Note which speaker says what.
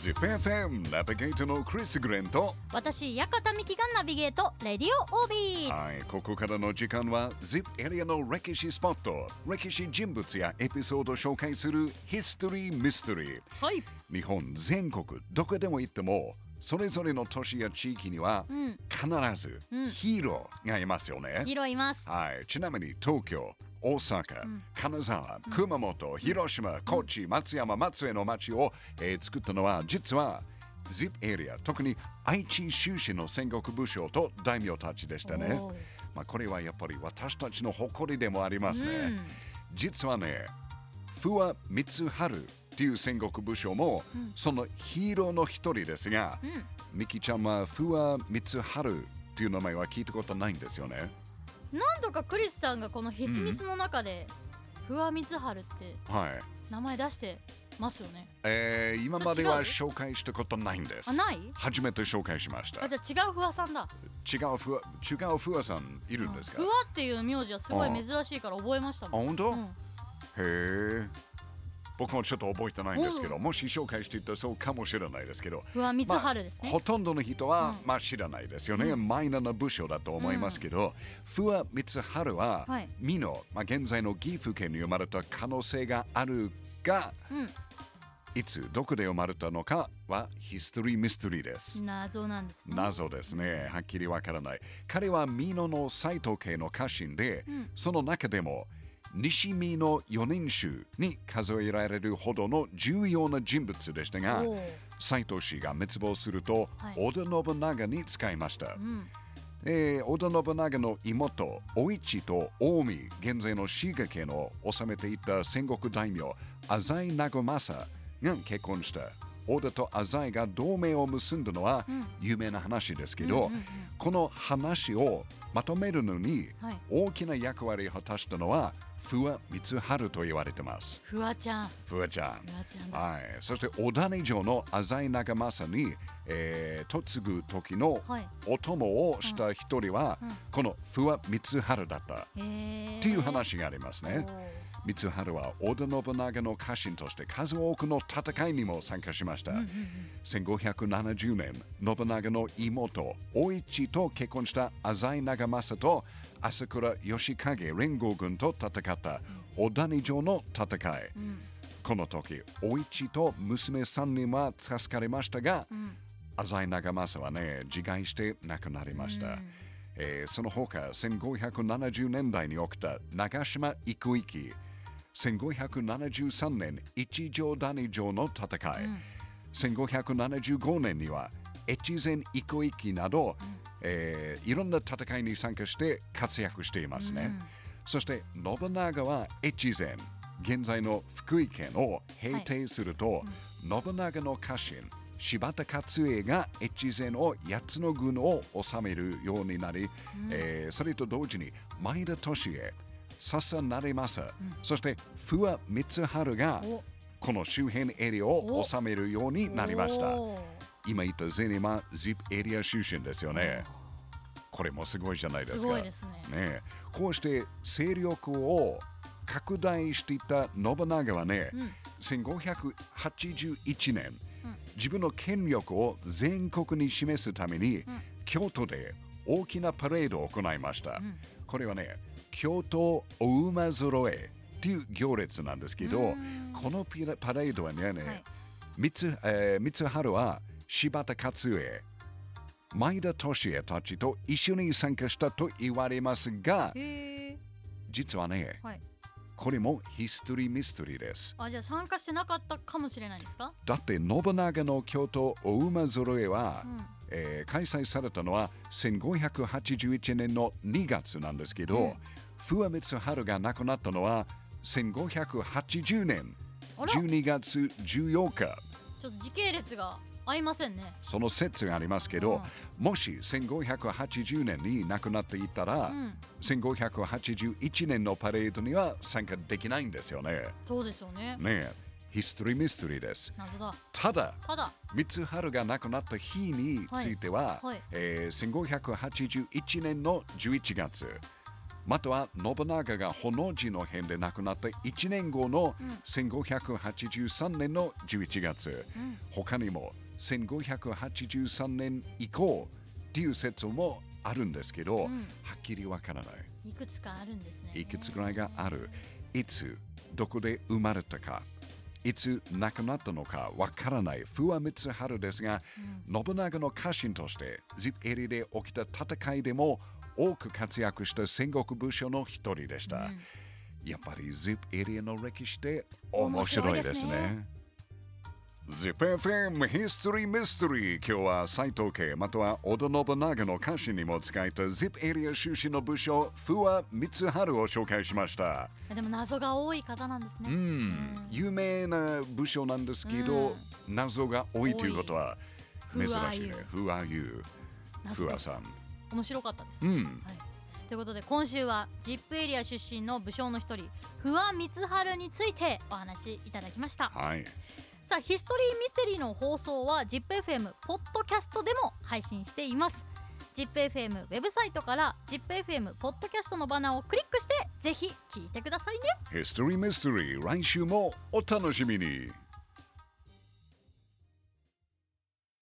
Speaker 1: ZIPFM ナビゲートのクリス・グレンと
Speaker 2: 私館美希がナビゲートレディオオービー。
Speaker 1: はい、ここからの時間は ZIP エリアの歴史スポット歴史人物やエピソードを紹介するヒストリー・ミステリー
Speaker 2: はい。
Speaker 1: 日本全国どこでも行ってもそれぞれの都市や地域には
Speaker 2: うん。
Speaker 1: 必ず
Speaker 2: うん。
Speaker 1: ヒーローがいますよね、
Speaker 2: ヒーローいます。
Speaker 1: はい、ちなみに東京、大阪、
Speaker 2: ん。
Speaker 1: 金沢、熊本、広島、高知、松山、松江の町を、えー作ったのは実は ZIP エリア、特に愛知州市の戦国武将と大名たちでしたね。まあ、これはやっぱり私たちの誇りでもありますね。
Speaker 2: うん。
Speaker 1: 実はね、不破光春っていう戦国武将も、
Speaker 2: うん。
Speaker 1: そのヒーローの一人ですが、
Speaker 2: うん。
Speaker 1: ミキちゃんは不破光春っていう名前は聞いたことないんですよね。
Speaker 2: 何度かクリスさんがこのヒスミスの中で、不破光春って
Speaker 1: はい。
Speaker 2: 名前出してますよね
Speaker 1: えー、今までは
Speaker 2: そ
Speaker 1: 紹介したことないんです。
Speaker 2: あない？
Speaker 1: 初めて紹介しました。
Speaker 2: あじゃあ違う不破さんだ
Speaker 1: 違うふわ違うふわさんいるんですか？
Speaker 2: 不破っていう名字はすごい珍しいから覚えました
Speaker 1: あ、
Speaker 2: もん
Speaker 1: 本当、
Speaker 2: うん
Speaker 1: へえ。僕もちょっと覚えてないんですけど、もし紹介していたらそうかもしれないですけど、
Speaker 2: 不破光春ですね、
Speaker 1: ほとんどの人は、
Speaker 2: うん。
Speaker 1: まあ知らないですよね。マイナーな部署だと思いますけど、不破光春は、
Speaker 2: はい。
Speaker 1: 美濃、まあ、現在の岐阜県に生まれた可能性があるが、いつどこで生まれたのかはヒストリーミステリーです。
Speaker 2: うん。謎なんですね。
Speaker 1: 謎ですね。はっきりわからない。彼は美濃の斎藤家の家臣で、
Speaker 2: うん。
Speaker 1: その中でも西美濃四年衆に数えられるほどの重要な人物でしたが、斎藤氏が滅亡すると、
Speaker 2: はい
Speaker 1: 織田信長に使いました。
Speaker 2: うん
Speaker 1: えー織田信長の妹、お市と近江、現在の滋賀県を治めていた戦国大名、浅井長政が結婚した。織田と浅井が同盟を結んだのは
Speaker 2: うん。
Speaker 1: 有名な話ですけど、この話をまとめるのに
Speaker 2: はい。
Speaker 1: 大きな役割を果たしたのは、不破光春と言われてます。
Speaker 2: フワちゃん。
Speaker 1: 不破ちゃん。はい、そして小谷城の浅井長政に、えー嫁ぐ時の
Speaker 2: はい。
Speaker 1: お供をした一人は、
Speaker 2: うん。
Speaker 1: この不破光春だった。っていう話がありますね。光春は織田信長の家臣として数多くの戦いにも参加しました。
Speaker 2: うんうんうん。
Speaker 1: 1570年、信長の妹、お市と結婚した浅井長政と朝倉義景連合軍と戦った。小谷城の戦い。
Speaker 2: うん。
Speaker 1: この時、お市と娘3人は助かりましたが、
Speaker 2: うん。
Speaker 1: 浅井長政はね、自害して亡くなりました。
Speaker 2: うん。
Speaker 1: えーその他、1570年代に起きた長島育域、1573年、一条谷城の戦い、
Speaker 2: うん
Speaker 1: 1575年には越前育域など、えーいろんな戦いに参加して活躍していますね。そして信長は越前、現在の福井県を平定すると、信長の家臣、柴田勝家が越前を8つの軍を治めるようになり、えーそれと同時に前田利家、笹成政、そして不破光春が
Speaker 2: お。
Speaker 1: この周辺エリアを治めるようになりました。今言った全員は ZIP エリア出身ですよね。これもすごいじゃないですか。
Speaker 2: すごいですね。
Speaker 1: ねこうして勢力を拡大していった信長はね、
Speaker 2: うん。
Speaker 1: 1581年、
Speaker 2: うん。
Speaker 1: 自分の権力を全国に示すために、
Speaker 2: ん。
Speaker 1: 京都で大きなパレードを行いました。
Speaker 2: うん
Speaker 1: これはね、京都お馬揃えっていう行列なんですけど、
Speaker 2: うん。
Speaker 1: このピラパレードはね、
Speaker 2: はい。
Speaker 1: 三つえー光春は柴田勝家、前田利家たちと一緒に参加したと言われますが、実はね、
Speaker 2: はい
Speaker 1: これもヒストリーミステリーです。
Speaker 2: あじゃあ参加してなかったかもしれないですか？
Speaker 1: だって信長の京都お馬揃えは、
Speaker 2: うん。
Speaker 1: えー開催されたのは1581年の2月なんですけど、
Speaker 2: うん。
Speaker 1: 不破光春が亡くなったのは1580年
Speaker 2: あら。
Speaker 1: 12月14日。
Speaker 2: ちょっと時系列が合いませんね。
Speaker 1: その説がありますけど、もし1580年に亡くなっていたら、
Speaker 2: うん。
Speaker 1: 1581年のパレードには参加できないんですよね。
Speaker 2: そうですよね。
Speaker 1: ねえ。ヒストリーミステリーです。
Speaker 2: 謎だ。
Speaker 1: ただ、
Speaker 2: ただ。
Speaker 1: 光春が亡くなった日については、
Speaker 2: はい。はい。
Speaker 1: えー1581年の11月、または信長が炎寺の変で亡くなった1年後の
Speaker 2: うん。
Speaker 1: 1583年の11月、
Speaker 2: うん。
Speaker 1: 他にも1583年以降っていう説もあるんですけど、
Speaker 2: うん
Speaker 1: はっきりわからない。
Speaker 2: いくつかあるんですね
Speaker 1: いくつぐらいがある？いつ、どこで生まれたか、いつ亡くなったのかわからない不破光春ですが、信長の家臣としてジップエリで起きた戦いでも多く活躍した戦国武将の一人でした。
Speaker 2: うん
Speaker 1: やっぱり ZIP エリアの歴史って面白いですね。ZIPFM History Mystery. 今日は斎藤家または織田信長の歌詞にも使えた ZIP エリア出身の武将不破光春を紹介しました。
Speaker 2: でも謎が多い方なんですね、
Speaker 1: うん、有名な武将なんですけど、謎が多いということは珍しいね。不破優、不破さん。
Speaker 2: 面白かったです、
Speaker 1: うん、
Speaker 2: はい、ということで今週は ZIP エリア出身の武将の一人不破光春についてお話しいただきました。
Speaker 1: はい。
Speaker 2: さあヒストリーミステリーの放送は ZIPFM ポッドキャストでも配信しています ZIPFM ウェブサイトから ZIPFM ポッドキャストのバナーをクリックしてぜひ聞いてくださいね
Speaker 1: ヒストリーミステリー来週もお楽しみに。